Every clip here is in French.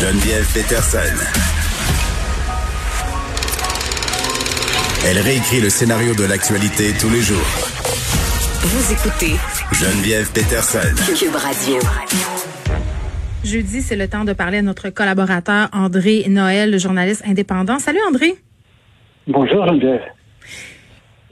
Geneviève Peterson. Elle réécrit le scénario de l'actualité tous les jours. Vous écoutez Geneviève Peterson. Cube Radio. Jeudi, c'est le temps de parler à notre collaborateur André Noël, le journaliste indépendant. Salut André. Bonjour Geneviève.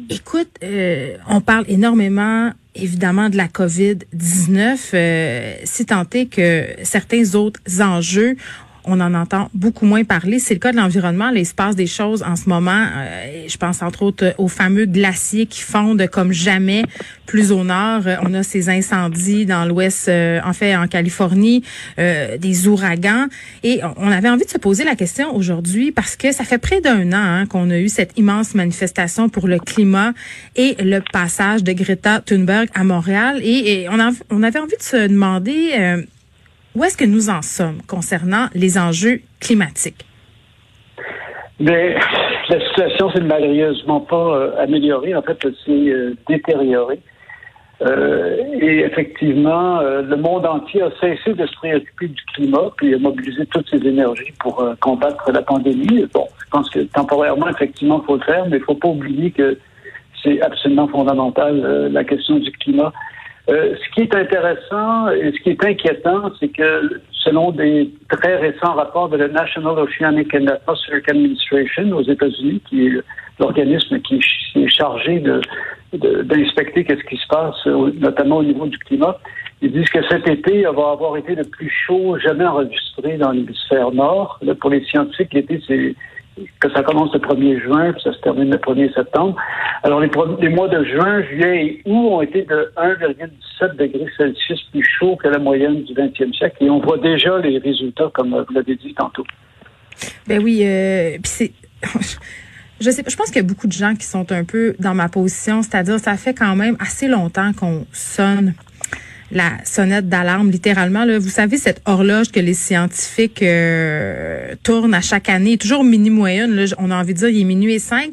Écoute, euh, on parle énormément, évidemment, de la COVID-19, euh, si tant est que certains autres enjeux on en entend beaucoup moins parler. C'est le cas de l'environnement. Passe des choses en ce moment. Euh, je pense entre autres aux fameux glaciers qui fondent comme jamais plus au nord. Euh, on a ces incendies dans l'ouest, euh, en fait en Californie, des ouragans. Et on avait envie de se poser la question aujourd'hui parce que ça fait près d'un an hein, qu'on a eu cette immense manifestation pour le climat et le passage de Greta Thunberg à Montréal. Et, on avait envie de se demander où est-ce que nous en sommes concernant les enjeux climatiques? Mais la situation s'est malheureusement pas euh, améliorée. En fait, elle s'est euh, détériorée. Euh, et effectivement, le monde entier a cessé de se préoccuper du climat, puis a mobilisé toutes ses énergies pour combattre la pandémie. Bon, je pense que temporairement, effectivement, il faut le faire, mais il ne faut pas oublier que c'est absolument fondamental, la question du climat. Euh, ce qui est intéressant et ce qui est inquiétant, c'est que selon des très récents rapports de la National Oceanic and Atmospheric Administration aux États-Unis, qui est l'organisme qui est chargé d'inspecter qu'est-ce qui se passe, notamment au niveau du climat, ils disent que cet été va avoir été le plus chaud jamais enregistré dans l'hémisphère nord. Pour les scientifiques, l'été, c'est que ça commence le 1er juin, puis ça se termine le 1er septembre. Alors, les, mois de juin, juillet et août ont été de 1,17 degrés Celsius plus chaud que la moyenne du 20e siècle. Et on voit déjà les résultats, comme vous l'avez dit tantôt. Ben oui, euh, c'est... Je sais, je pense qu'il y a beaucoup de gens qui sont un peu dans ma position, c'est-à-dire ça fait quand même assez longtemps qu'on sonne la sonnette d'alarme, littéralement. Là. Vous savez, cette horloge que les scientifiques euh, tournent à chaque année, toujours mini moyenne, là, on a envie de dire, il est minuit et cinq.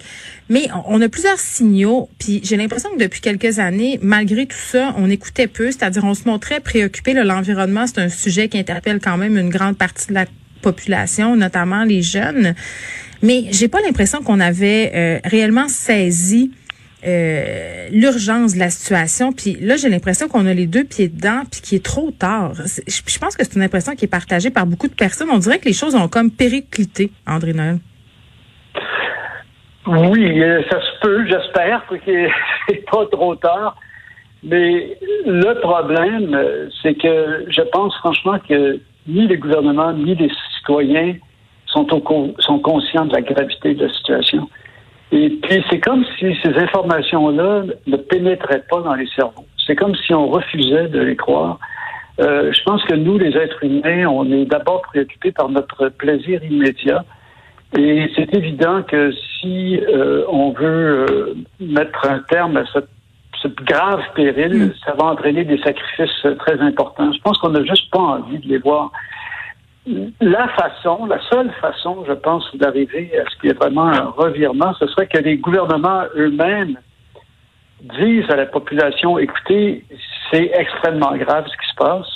Mais on, a plusieurs signaux, puis j'ai l'impression que depuis quelques années, malgré tout ça, on écoutait peu, c'est-à-dire on se montrait préoccupé. L'environnement, c'est un sujet qui interpelle quand même une grande partie de la population, notamment les jeunes. Mais j'ai pas l'impression qu'on avait euh, réellement saisi euh, l'urgence de la situation. Puis là, j'ai l'impression qu'on a les deux pieds dedans, puis qu'il est trop tard. Je, pense que c'est une impression qui est partagée par beaucoup de personnes. On dirait que les choses ont comme périclité, André Noël. Oui, euh, ça se peut, j'espère, que c'est pas trop tard. Mais le problème, c'est que je pense franchement que ni les gouvernements, ni les citoyens sont, au, sont conscients de la gravité de la situation. Et puis, c'est comme si ces informations-là ne pénétraient pas dans les cerveaux. C'est comme si on refusait de les croire. Euh, je pense que nous, les êtres humains, on est d'abord préoccupés par notre plaisir immédiat. Et c'est évident que si euh, on veut euh, mettre un terme à cette, cette grave péril, mm. ça va entraîner des sacrifices très importants. Je pense qu'on n'a juste pas envie de les voir la façon, la seule façon, je pense, d'arriver à ce qu'il y ait vraiment un revirement, ce serait que les gouvernements eux-mêmes disent à la population, écoutez, c'est extrêmement grave ce qui se passe,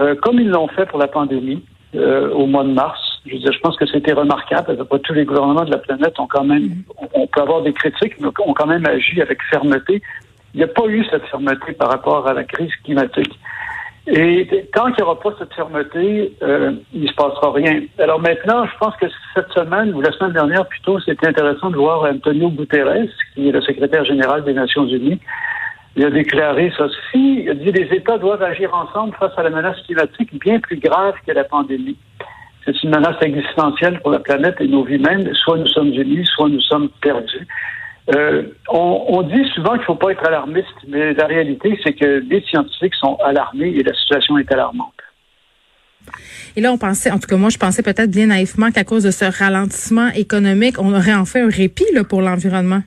euh, comme ils l'ont fait pour la pandémie euh, au mois de mars. Je veux dire, je pense que c'était remarquable. tous les gouvernements de la planète ont quand même, on peut avoir des critiques, mais ont quand même agi avec fermeté. Il n'y a pas eu cette fermeté par rapport à la crise climatique. Et tant qu'il n'y aura pas cette fermeté, euh, il ne se passera rien. Alors maintenant, je pense que cette semaine, ou la semaine dernière plutôt, c'était intéressant de voir Antonio Guterres, qui est le secrétaire général des Nations Unies. Il a déclaré ceci, il a dit les États doivent agir ensemble face à la menace climatique bien plus grave que la pandémie. C'est une menace existentielle pour la planète et nos vies mêmes. Soit nous sommes unis, soit nous sommes perdus. Euh, on, dit souvent qu'il ne faut pas être alarmiste, mais la réalité, c'est que les scientifiques sont alarmés et la situation est alarmante. Et là, on pensait, en tout cas moi, je pensais peut-être bien naïvement qu'à cause de ce ralentissement économique, on aurait enfin un répit là, pour l'environnement.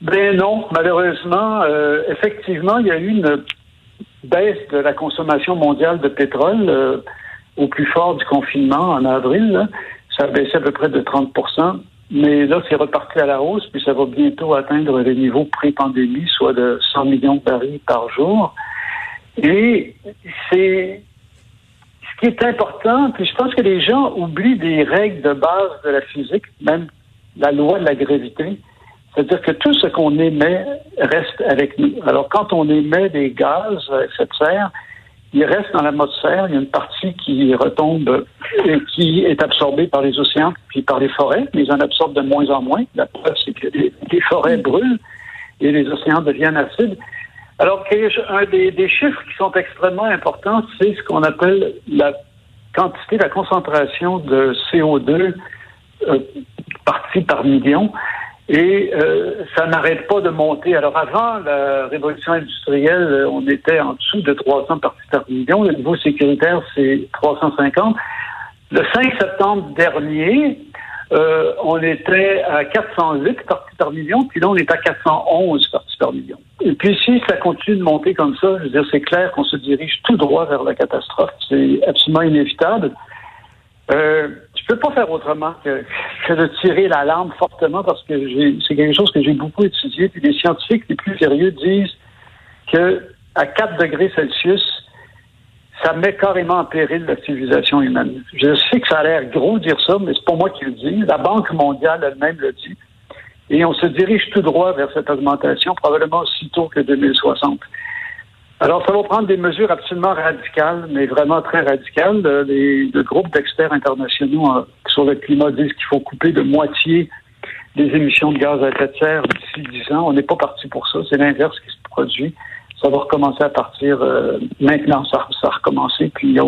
Ben non, malheureusement, euh, effectivement, il y a eu une baisse de la consommation mondiale de pétrole euh, au plus fort du confinement en avril. Là. Ça a baissé à peu près de 30 mais là, c'est reparti à la hausse, puis ça va bientôt atteindre les niveaux pré-pandémie, soit de 100 millions de barils par jour. Et c'est ce qui est important, puis je pense que les gens oublient des règles de base de la physique, même la loi de la gravité. C'est-à-dire que tout ce qu'on émet reste avec nous. Alors, quand on émet des gaz à serre, il reste dans l'atmosphère, il y a une partie qui retombe et qui est absorbée par les océans puis par les forêts, mais ils en absorbent de moins en moins. La preuve, c'est que les, forêts brûlent et les océans deviennent acides. Alors, un des, des chiffres qui sont extrêmement importants, c'est ce qu'on appelle la quantité, la concentration de CO2 euh, partie par million. Et euh, ça n'arrête pas de monter. Alors avant la révolution industrielle, euh, on était en dessous de 300 parties par million. Le niveau sécuritaire, c'est 350. Le 5 septembre dernier, euh, on était à 408 parties par million, puis là, on est à 411 parties par million. Et puis si ça continue de monter comme ça, je veux dire, c'est clair qu'on se dirige tout droit vers la catastrophe. C'est absolument inévitable. Euh, je peux pas faire autrement que, de tirer la lampe fortement parce que c'est quelque chose que j'ai beaucoup étudié. Puis les scientifiques les plus sérieux disent que à 4 degrés Celsius, ça met carrément en péril la civilisation humaine. Je sais que ça a l'air gros de dire ça, mais c'est pas moi qui le dis. La Banque mondiale elle-même le dit. Et on se dirige tout droit vers cette augmentation, probablement aussitôt que 2060. Alors, ça va prendre des mesures absolument radicales, mais vraiment très radicales. Euh, les, le groupe d'experts internationaux euh, sur le climat disent qu'il faut couper de moitié les émissions de gaz à effet de serre d'ici 10 ans. On n'est pas parti pour ça. C'est l'inverse qui se produit. Ça va recommencer à partir euh, maintenant. Ça, ça a recommencé, puis il n'y a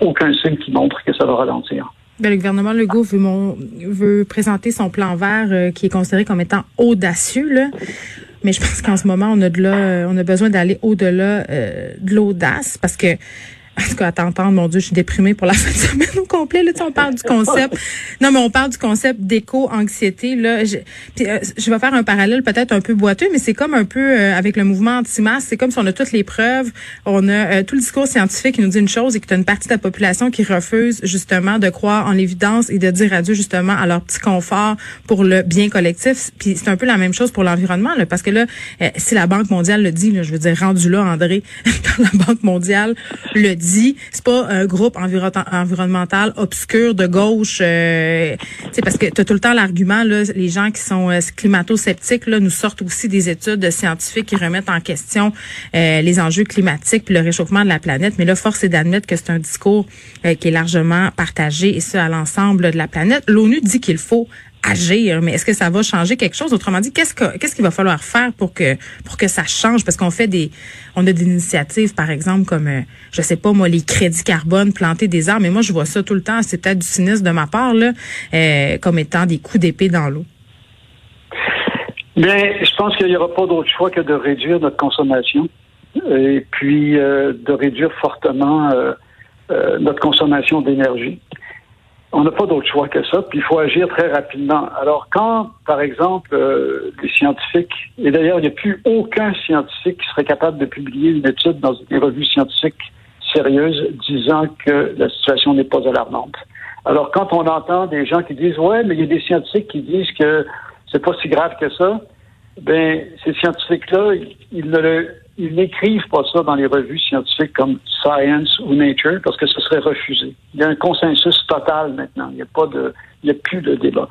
aucun signe qui montre que ça va ralentir. Ben, le gouvernement Legault veut, présenter son plan vert qui est considéré comme étant audacieux. Mais je pense qu'en ce moment, on a de là, on a besoin d'aller au-delà euh, de l'audace parce que en tout cas, à t'entendre, mon Dieu, je suis déprimée pour la fin de semaine au complet. Là, tu on parle du concept. Non, mais on parle du concept d'éco-anxiété. Là, je, euh, je vais faire un parallèle peut-être un peu boiteux, mais c'est comme un peu euh, avec le mouvement anti-masse. C'est comme si on a toutes les preuves, on a euh, tout le discours scientifique qui nous dit une chose et que tu as une partie de la population qui refuse justement de croire en l'évidence et de dire adieu justement à leur petit confort pour le bien collectif. Puis c'est un peu la même chose pour l'environnement, parce que là, si la Banque mondiale le dit, là, je veux dire, rendu là, André, quand la Banque mondiale le dit, dit, c'est pas un groupe environnemental obscur de gauche. Euh, parce que tu as tout le temps l'argument, là, les gens qui sont euh, climato-sceptiques là, nous sortent aussi des études scientifiques qui remettent en question euh, les enjeux climatiques puis le réchauffement de la planète. Mais là, force est d'admettre que c'est un discours euh, qui est largement partagé et ce à l'ensemble de la planète. L'ONU dit qu'il faut agir, mais est-ce que ça va changer quelque chose? Autrement dit, qu'est-ce que qu'est-ce qu'il va falloir faire pour que pour que ça change? Parce qu'on fait des on a des initiatives, par exemple comme euh, je sais pas moi les crédits carbone, planter des arbres, mais moi je vois ça tout le temps. C'est peut-être du cynisme de ma part là, euh, comme étant des coups d'épée dans l'eau. Bien, je pense qu'il n'y aura pas d'autre choix que de réduire notre consommation et puis euh, de réduire fortement notre consommation d'énergie on n'a pas d'autre choix que ça, puis il faut agir très rapidement. Alors quand, par exemple, euh, les scientifiques, et d'ailleurs, il n'y a plus aucun scientifique qui serait capable de publier une étude dans une revue scientifique sérieuse disant que la situation n'est pas alarmante. Alors quand on entend des gens qui disent ouais, mais il y a des scientifiques qui disent que c'est pas si grave que ça, ben ces scientifiques-là, ils ne le ils n'écrivent pas ça dans les revues scientifiques comme Science ou Nature parce que ce serait refusé. Il y a un consensus total maintenant. Il n'y a pas de, il n'y a plus de débat.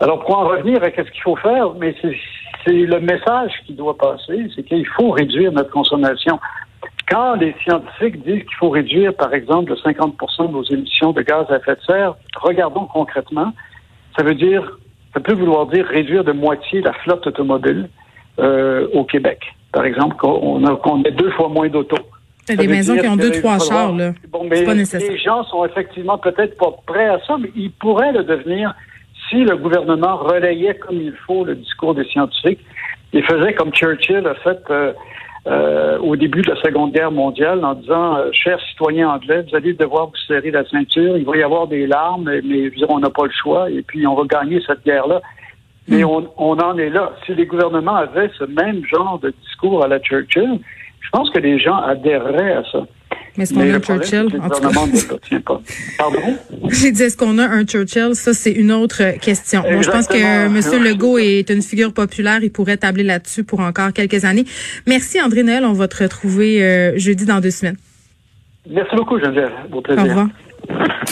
Alors pour en revenir à ce qu'il faut faire, mais c'est le message qui doit passer, c'est qu'il faut réduire notre consommation. Quand les scientifiques disent qu'il faut réduire, par exemple, de 50 de nos émissions de gaz à effet de serre, regardons concrètement. Ça veut dire, ça peut vouloir dire réduire de moitié la flotte automobile euh, au Québec par exemple, qu'on a, deux fois moins d'autos. a des maisons qui ont deux, trois chars, là. Bon, mais pas nécessaire. Les gens sont effectivement peut-être pas prêts à ça, mais ils pourraient le devenir si le gouvernement relayait comme il faut le discours des scientifiques et faisait comme Churchill a fait euh, euh, au début de la Seconde Guerre mondiale en disant euh, chers citoyens anglais, vous allez devoir vous serrer la ceinture, il va y avoir des larmes, mais, mais on n'a pas le choix, et puis on va gagner cette guerre-là. Mais on, on en est là. Si les gouvernements avaient ce même genre de discours à la Churchill, je pense que les gens adhéreraient à ça. Mais est-ce qu'on a un Churchill? En tout cas. Pardon? J'ai dit, est-ce qu'on a un Churchill? Ça, c'est une autre question. Bon, je pense que. M. Legault est une figure populaire. Il pourrait tabler là-dessus pour encore quelques années. Merci, André Noël. On va te retrouver euh, jeudi dans deux semaines. Merci beaucoup, Geneviève. Au Au plaisir. revoir.